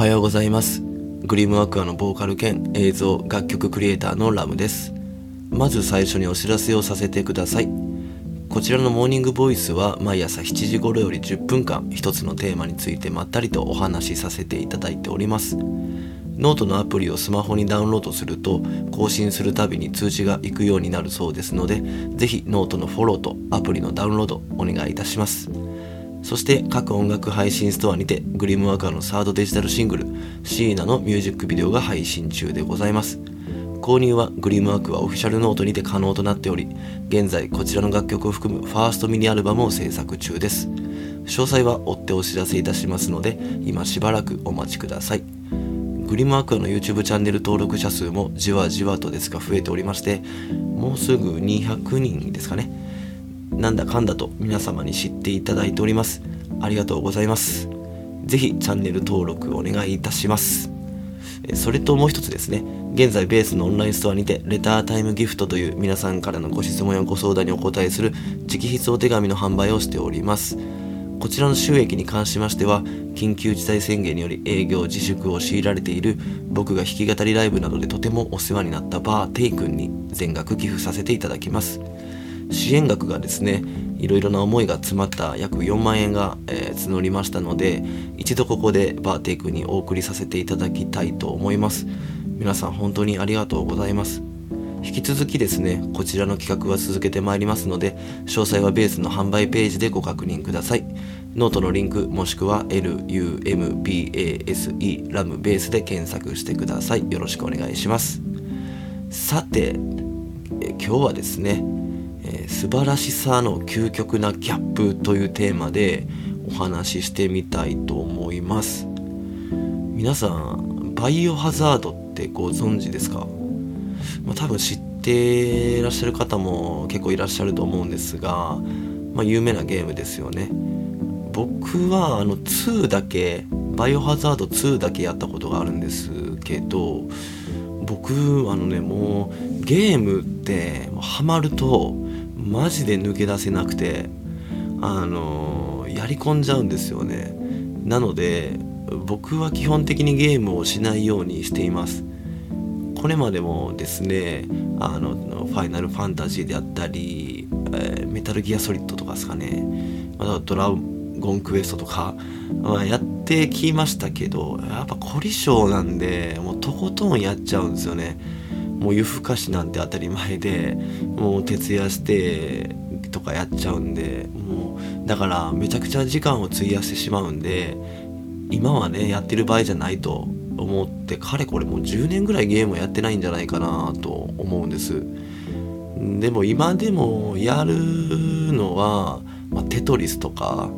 はようございます。グリムアクアのボーカル兼映像楽曲クリエイターのラムです。まず最初にお知らせをさせてください。こちらのモーニングボイスは毎朝7時頃より10分間一つのテーマについてまったりとお話しさせていただいております。ノートのアプリをスマホにダウンロードすると更新するたびに通知が行くようになるそうですのでぜひノートのフォローとアプリのダウンロードお願いいたします。そして各音楽配信ストアにてグリムワーカーのサードデジタルシングルシーナのミュージックビデオが配信中でございます。購入はグリムワークはオフィシャルノートにて可能となっており現在こちらの楽曲を含むファーストミニアルバムを制作中です。詳細は追ってお知らせいたしますので今しばらくお待ちください。グリムワークの YouTube チャンネル登録者数もじわじわとですが増えておりましてもうすぐ200人ですかね。なんだかんだと皆様に知っていただいております。ありがとうございます。ぜひチャンネル登録お願いいたします。それともう一つですね。現在ベースのオンラインストアにてレタータイムギフトという皆さんからのご質問やご相談にお答えする直筆お手紙の販売をしております。こちらの収益に関しましては緊急事態宣言により営業自粛を強いられている僕が弾き語りライブなどでとてもお世話になったバーテイ君に全額寄付させていただきます。支援額がですねいろいろな思いが詰まった約4万円が、えー、募りましたので一度ここでバーテイクにお送りさせていただきたいと思います。皆さん本当にありがとうございます。引き続きですねこちらの企画は続けてまいりますので詳細はベースの販売ページでご確認ください。ノートのリンクもしくは LUMBASE ラムベースで検索してください。よろしくお願いします。さて今日はですね、素晴らしさの究極なギャップというテーマでお話ししてみたいと思います。皆さんバイオハザードってご存知ですか、まあ、多分知っていらっしゃる方も結構いらっしゃると思うんですが、まあ、有名なゲームですよね。僕はあの2だけバイオハザード2だけやったことがあるんですけど僕あのねもうゲームってハマるとマジで抜け出せなくてあのやり込んじゃうんですよね。なので僕は基本的にゲームをしないようにしています。これまでもですねあのファイナルファンタジーであったり、えー、メタルギアソリッドとかですかね。またドラゴンクエストとか、まあ、やってきましたけどやっぱ凝り性なんでもうとことんやっちゃうんですよね。もう夜更かしなんて当たり前でもう徹夜してとかやっちゃうんでもうだからめちゃくちゃ時間を費やしてしまうんで今はねやってる場合じゃないと思ってかれこれもう10年ぐらいゲームをやってないんじゃないかなと思うんです。でも今でもやるのは、まあ、テトリスとか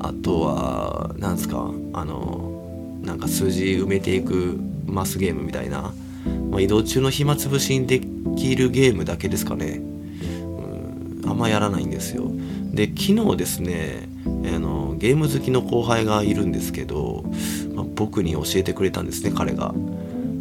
あとはなんすかあのなんか数字埋めていくマスゲームみたいなまあ、移動中の暇つぶしにできるゲームだけですかね、うん、あんまやらないんですよ。で昨日ですねあのゲーム好きの後輩がいるんですけど、まあ、僕に教えてくれたんですね彼が。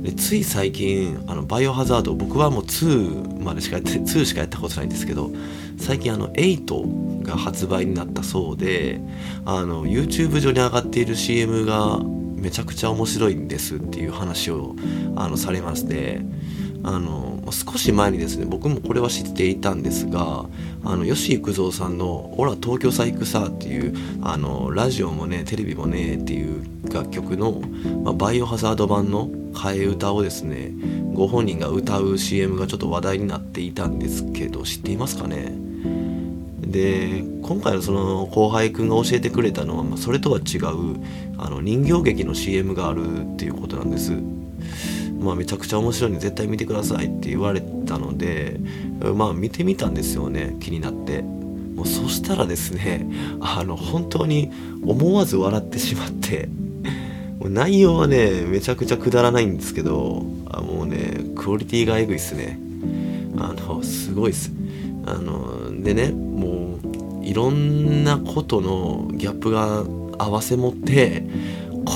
でつい最近あのバイオハザード僕はもう2までしかやって2しかやったことないんですけど最近あの8が発売になったそうであの YouTube 上に上がっている CM がめちゃくちゃ面白いんですっていう話をあのされましてあの少し前にですね僕もこれは知っていたんですがあの吉幾三さんの「オラ東京さ行くさ」っていうあのラジオもねテレビもねっていう楽曲の、まあ、バイオハザード版の替え歌をですねご本人が歌う CM がちょっと話題になっていたんですけど知っていますかね？で今回のその後輩くんが教えてくれたのは、まあ、それとは違うあの人形劇の CM があるっていうことなんです。まあ、めちゃくちゃ面白いんで絶対見てくださいって言われたのでまあ見てみたんですよね気になって。もうそしたらですねあの本当に思わず笑ってしまってもう内容はねめちゃくちゃくだらないんですけどあもうねクオリティがエグいっすね。あのすごいっす。あのでねいろんなことのギャップが合わせ持って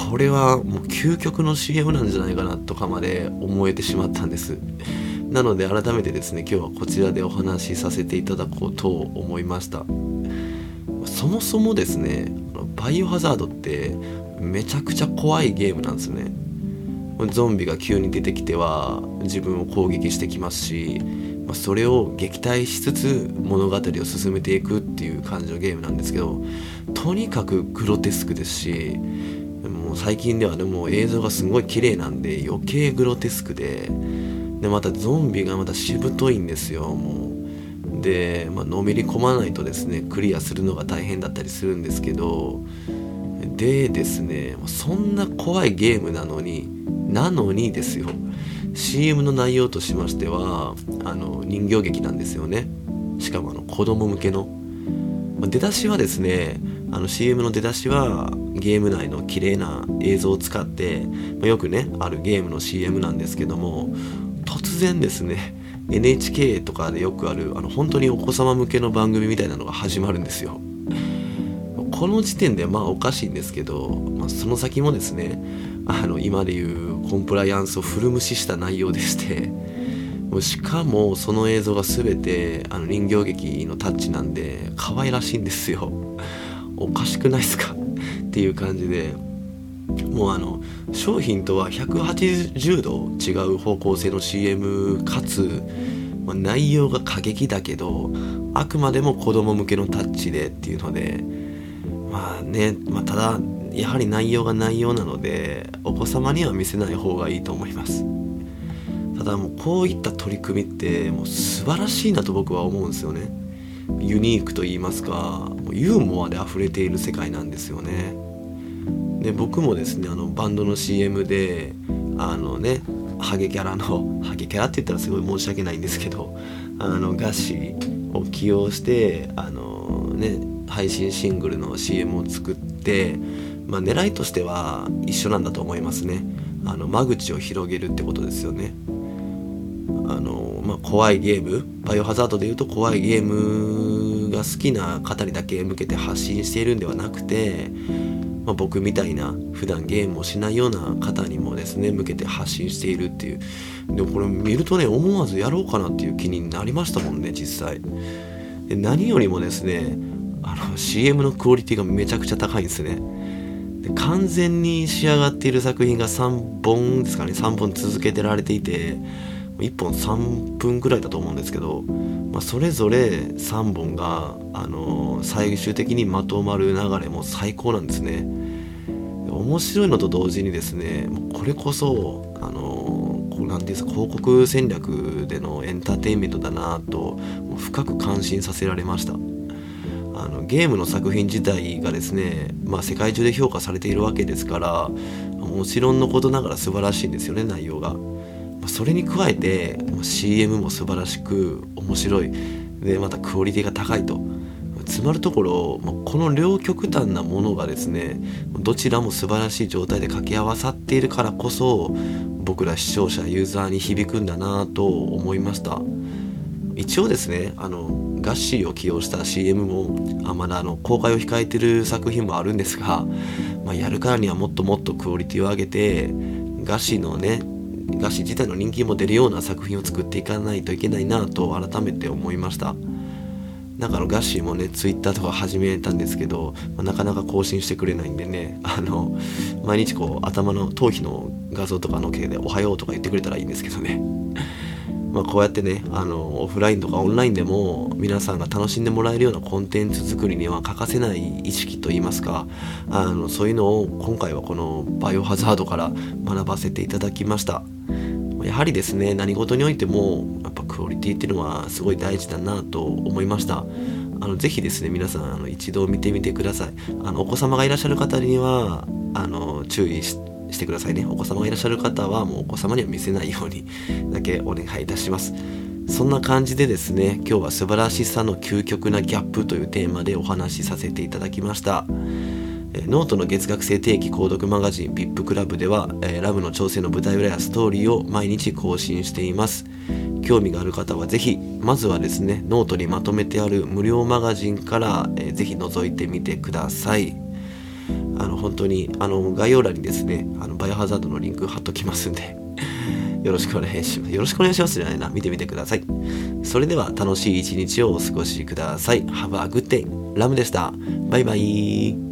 これはもう究極の CM なんじゃないかなとかまで思えてしまったんです。なので改めてですね今日はこちらでお話しさせていただこうと思いました。そもそもですねバイオハザードってめちゃくちゃ怖いゲームなんですよね。ゾンビが急に出てきては自分を攻撃してきますし、まあ、それを撃退しつつ物語を進めていくっていう感じのゲームなんですけどとにかくグロテスクですしもう最近ではでも映像がすごい綺麗なんで余計グロテスクででまたゾンビがまたしぶといんですよもう。で、まあのめり込まないとですねクリアするのが大変だったりするんですけどでですねそんな怖いゲームなのになのにですよ。CM の内容としましてはあの人形劇なんですよね。しかもあの子供向けの。出だしはですねあの CM の出だしはゲーム内の綺麗な映像を使って、まあ、よくねあるゲームの CM なんですけども突然ですね NHK とかでよくあるあの本当にお子様向けの番組みたいなのが始まるんですよ。この時点でまあおかしいんですけど、まあ、その先もですねあの今でいうコンプライアンスを古無視した内容でしてしかもその映像が全てあの人形劇のタッチなんで可愛らしいんですよ。おかしくないですか？っていう感じでもうあの商品とは180度違う方向性の CM かつ、まあ、内容が過激だけどあくまでも子供向けのタッチでっていうのでまあね、まあ、ただやはり内容が内容なのでお子様には見せない方がいいと思います。ただもうこういった取り組みってもう素晴らしいなと僕は思うんですよね。ユニークと言いますかユーモアで溢れている世界なんですよね。で僕もですねあのバンドの CM であのねハゲキャラのハゲキャラって言ったらすごい申し訳ないんですけどあのガシを起用してあのね配信シングルの CM を作ってまあ、狙いとしては一緒なんだと思いますね。あの間口を広げるってことですよね。あの、まあ、怖いゲームバイオハザードでいうと怖いゲームが好きな方にだけ向けて発信しているんではなくて、まあ、僕みたいな普段ゲームをしないような方にもですね向けて発信しているっていう。でもこれ見るとね思わずやろうかなっていう気になりましたもんね実際。で何よりもですねあの CM のクオリティがめちゃくちゃ高いんですね。完全に仕上がっている作品が3本ですかね。3本続けてられていて1本3分ぐらいだと思うんですけど、まあ、それぞれ3本が、あの、最終的にまとまる流れも最高なんですね。面白いのと同時にですねこれこそ、あの、こうなんていうんですか広告戦略でのエンターテインメントだなと深く感心させられました。あのゲームの作品自体がですね、まあ、世界中で評価されているわけですからもちろんのことながら素晴らしいんですよね内容が。それに加えて CM も素晴らしく面白い。でまたクオリティが高いと。つまるところこの両極端なものがですねどちらも素晴らしい状態で掛け合わさっているからこそ僕ら視聴者ユーザーに響くんだなと思いました。一応ですねあのガッシーを起用した CM もあまだあの公開を控えてる作品もあるんですが、まあ、やるからにはもっともっとクオリティを上げてガッシーのねガッシー自体の人気も出るような作品を作っていかないといけないなと改めて思いました。だからガッシーもねツイッターとか始めたんですけど、まあ、なかなか更新してくれないんでねあの毎日こう頭の頭皮の画像とかの系で「おはよう」とか言ってくれたらいいんですけどね。まあ、こうやってねあのオフラインとかオンラインでも皆さんが楽しんでもらえるようなコンテンツ作りには欠かせない意識といいますかあのそういうのを今回はこのバイオハザードから学ばせていただきました。やはりですね何事においてもやっぱクオリティっていうのはすごい大事だなと思いました。あのぜひですね皆さんあの一度見てみてください。あのお子様がいらっしゃる方にはあの注意してしてくださいね。お子様がいらっしゃる方はもうお子様には見せないように だけお願いいたします。そんな感じでですね今日は素晴らしさの究極なギャップというテーマでお話しさせていただきました。ノートの月額制定期購読マガジン VIP クラブでは、えラブの調整の舞台裏やストーリーを毎日更新しています。興味がある方はぜひまずはですねノートにまとめてある無料マガジンから、えー、ぜひ覗いてみてください。あ本当にあの概要欄にですねあのバイオハザードのリンク貼っときますんで よろしくお願いします。よろしくお願いしますじゃないな。見てみてください。それでは楽しい一日をお過ごしください。Have a good day ラムでした。バイバイ。